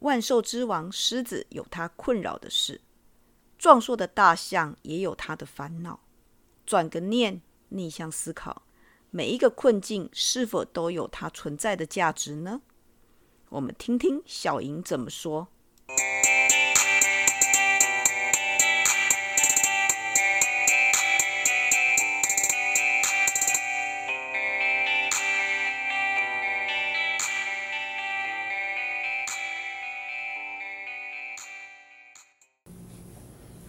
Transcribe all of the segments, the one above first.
万兽之王狮子有他困扰的事，壮硕的大象也有他的烦恼。转个念，逆向思考，每一个困境是否都有它存在的价值呢？我们听听小莹怎么说。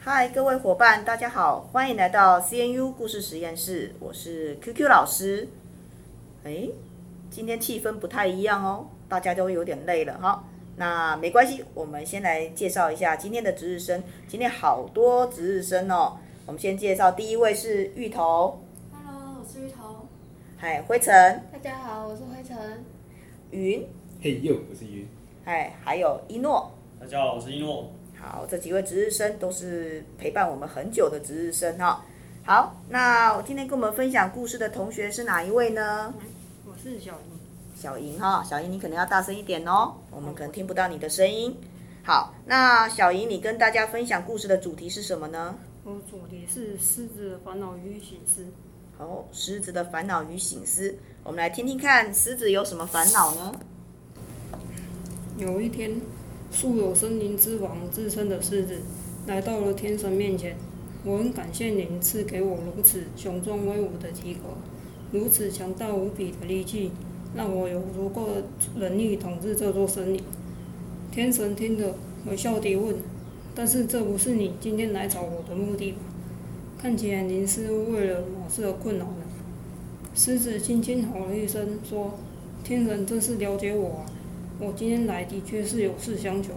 嗨，各位伙伴，大家好，欢迎来到 CNU 故事实验室，我是 QQ 老师。哎，今天气氛不太一样哦，大家都有点累了哈。那没关系，我们先来介绍一下今天的值日生。今天好多值日生哦，我们先介绍第一位是芋头。Hello，我是芋头。嗨，灰尘。大家好，我是灰尘。云。嘿呦，我是云。嗨，还有一诺。大家好，我是一诺。好，这几位值日生都是陪伴我们很久的值日生哈。好，那我今天跟我们分享故事的同学是哪一位呢？我是小莹。小莹哈，小莹你可能要大声一点哦，我们可能听不到你的声音。好，那小莹你跟大家分享故事的主题是什么呢？我主题是狮子的烦恼与醒思。好，狮子的烦恼与醒思，我们来听听看狮子有什么烦恼呢？有一天。素有森林之王之称的狮子，来到了天神面前。我很感谢您赐给我如此雄壮威武的体格，如此强大无比的力气，让我有足够的能力统治这座森林。天神听了，微笑地问：“但是这不是你今天来找我的目的吧？看起来您是为了某事而困扰呢？”狮子轻轻吼了一声，说：“天神真是了解我啊。”我今天来的确是有事相求，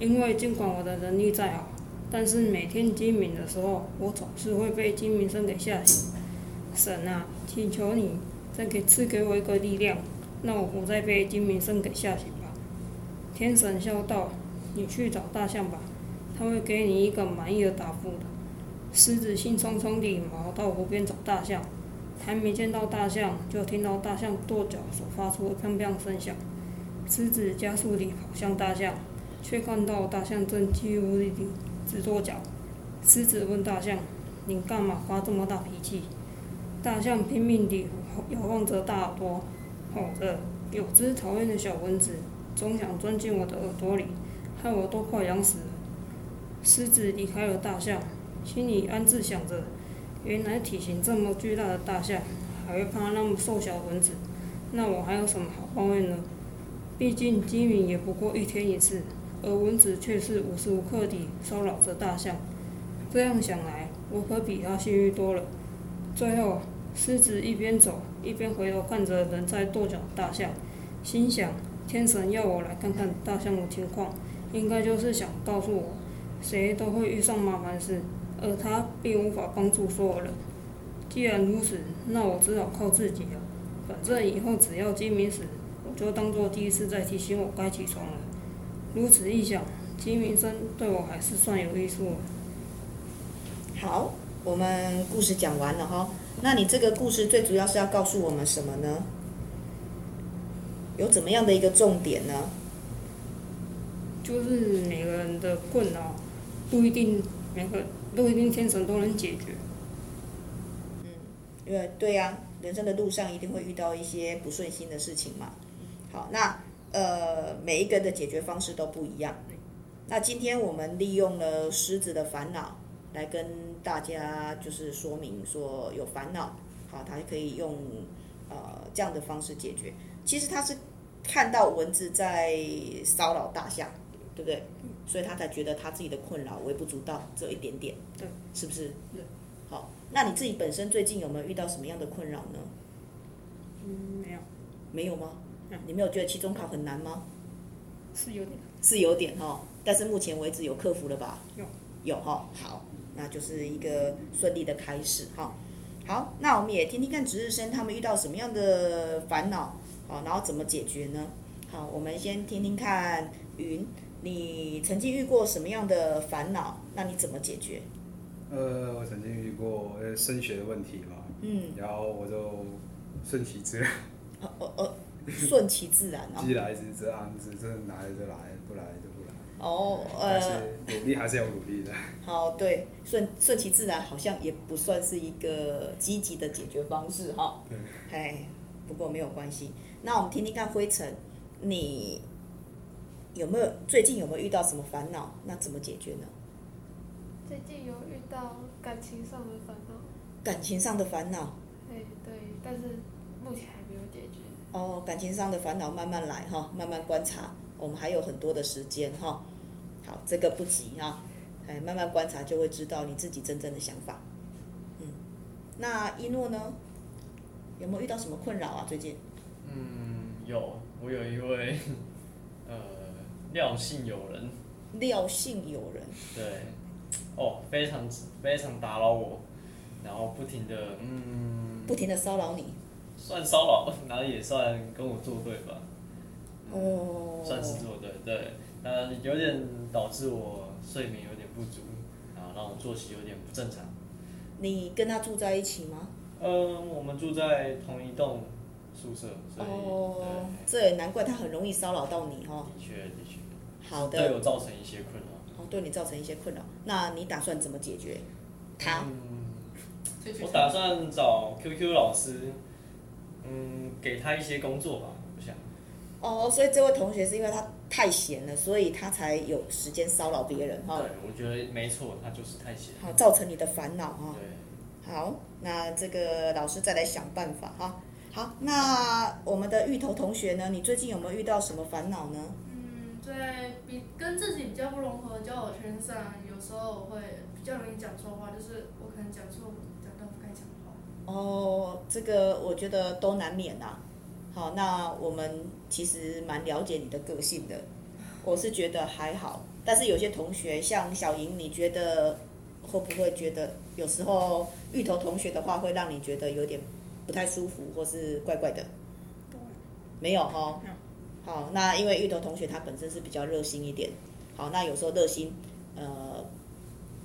因为尽管我的能力再好，但是每天鸡鸣的时候，我总是会被鸡鸣声给吓醒。神啊，请求你再给赐给我一个力量，让我不再被鸡鸣声给吓醒吧。天神笑道：“你去找大象吧，他会给你一个满意的答复的。”狮子兴冲冲地跑到湖边找大象，还没见到大象，就听到大象跺脚所发出的砰砰声响。狮子加速地跑向大象，却看到大象正气无力地直跺脚。狮子问大象：“你干嘛发这么大脾气？”大象拼命地摇晃着大耳朵，吼着：“有只讨厌的小蚊子，总想钻进我的耳朵里，害我都快痒死了。”狮子离开了大象，心里暗自想着：“原来体型这么巨大的大象，还会怕那么瘦小的蚊子，那我还有什么好抱怨呢？”毕竟鸡鸣也不过一天一次，而蚊子却是无时无刻地骚扰着大象。这样想来，我可比他幸运多了。最后，狮子一边走一边回头看着仍在跺脚的大象，心想：天神要我来看看大象的情况，应该就是想告诉我，谁都会遇上麻烦事，而他并无法帮助所有人。既然如此，那我只好靠自己了。反正以后只要鸡鸣时，就当做第一次在提醒我该起床了。如此一想，鸡鸣声对我还是算有益处。好，我们故事讲完了哈。那你这个故事最主要是要告诉我们什么呢？有怎么样的一个重点呢？就是每个人的困扰不一定每个不一定天神都能解决。嗯，因为对呀、啊，人生的路上一定会遇到一些不顺心的事情嘛。好，那呃，每一个人的解决方式都不一样。那今天我们利用了狮子的烦恼来跟大家就是说明说有烦恼，好，他可以用呃这样的方式解决。其实他是看到蚊子在骚扰大象，对不对？所以他才觉得他自己的困扰微不足道，只有一点点，对，是不是？对。好，那你自己本身最近有没有遇到什么样的困扰呢？嗯，没有。没有吗？你没有觉得期中考很难吗？是有点。是有点哈，但是目前为止有克服了吧？有。有哈，好，那就是一个顺利的开始哈。好，那我们也听听看值日生他们遇到什么样的烦恼，好，然后怎么解决呢？好，我们先听听看云，你曾经遇过什么样的烦恼？那你怎么解决？呃，我曾经遇过升学的问题嘛，嗯，然后我就顺其自然。哦哦哦。顺其自然啊，既来之则安之，这来就来，不来就不来哦，呃，努力还是要努力的。好，对，顺顺其自然好像也不算是一个积极的解决方式哈。对。哎，不过没有关系。那我们听听看灰尘，你有没有最近有没有遇到什么烦恼？那怎么解决呢？最近有遇到感情上的烦恼。感情上的烦恼。哎对，但是目前还没有解决。哦，感情上的烦恼慢慢来哈，慢慢观察。我们还有很多的时间哈，好，这个不急哈，哎，慢慢观察就会知道你自己真正的想法。嗯，那一诺呢？有没有遇到什么困扰啊？最近？嗯，有，我有一位 呃廖姓友人。廖姓友人。对，哦，非常非常打扰我，然后不停的嗯。不停的骚扰你。算骚扰，然后也算跟我作对吧。哦，算是作对，对，呃，有点导致我睡眠有点不足，然后让我作息有点不正常。你跟他住在一起吗？嗯，我们住在同一栋宿舍，所以哦，这也难怪他很容易骚扰到你哦。的确，的确。好的。对我造成一些困扰。哦，对你造成一些困扰，那你打算怎么解决？他？嗯，我打算找 QQ 老师，嗯，给他一些工作吧。我想哦，所以这位同学是因为他太闲了，所以他才有时间骚扰别人哈。对，我觉得没错，他就是太闲。好，造成你的烦恼哈。对。好，那这个老师再来想办法哈。好，那我们的芋头同学呢？你最近有没有遇到什么烦恼呢？嗯，在比跟自己比较不融合的交友圈上，有时候我会比较容易讲错话，就是我可能讲错讲到不该讲的话。哦，这个我觉得都难免啊。好，那我们其实蛮了解你的个性的，我是觉得还好，但是有些同学像小莹，你觉得会不会觉得有时候芋头同学的话会让你觉得有点不太舒服，或是怪怪的？没有哈。好，那因为芋头同学他本身是比较热心一点，好，那有时候热心呃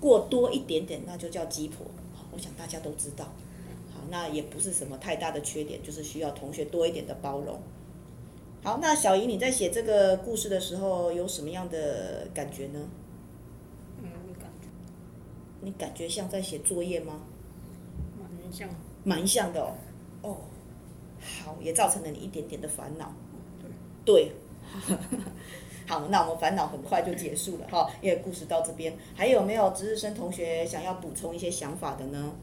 过多一点点，那就叫鸡婆，我想大家都知道。那也不是什么太大的缺点，就是需要同学多一点的包容。好，那小姨你在写这个故事的时候有什么样的感觉呢？嗯，感觉。你感觉像在写作业吗？蛮像。蛮像的哦。哦。好，也造成了你一点点的烦恼。对。对。好，那我们烦恼很快就结束了哈，因为故事到这边，还有没有值日生同学想要补充一些想法的呢？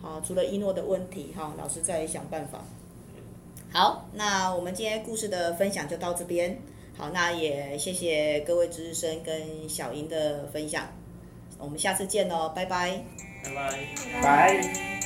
好，除了一诺的问题，哈，老师再想办法。好，那我们今天故事的分享就到这边。好，那也谢谢各位值日生跟小莹的分享。我们下次见喽，拜拜。拜拜。拜。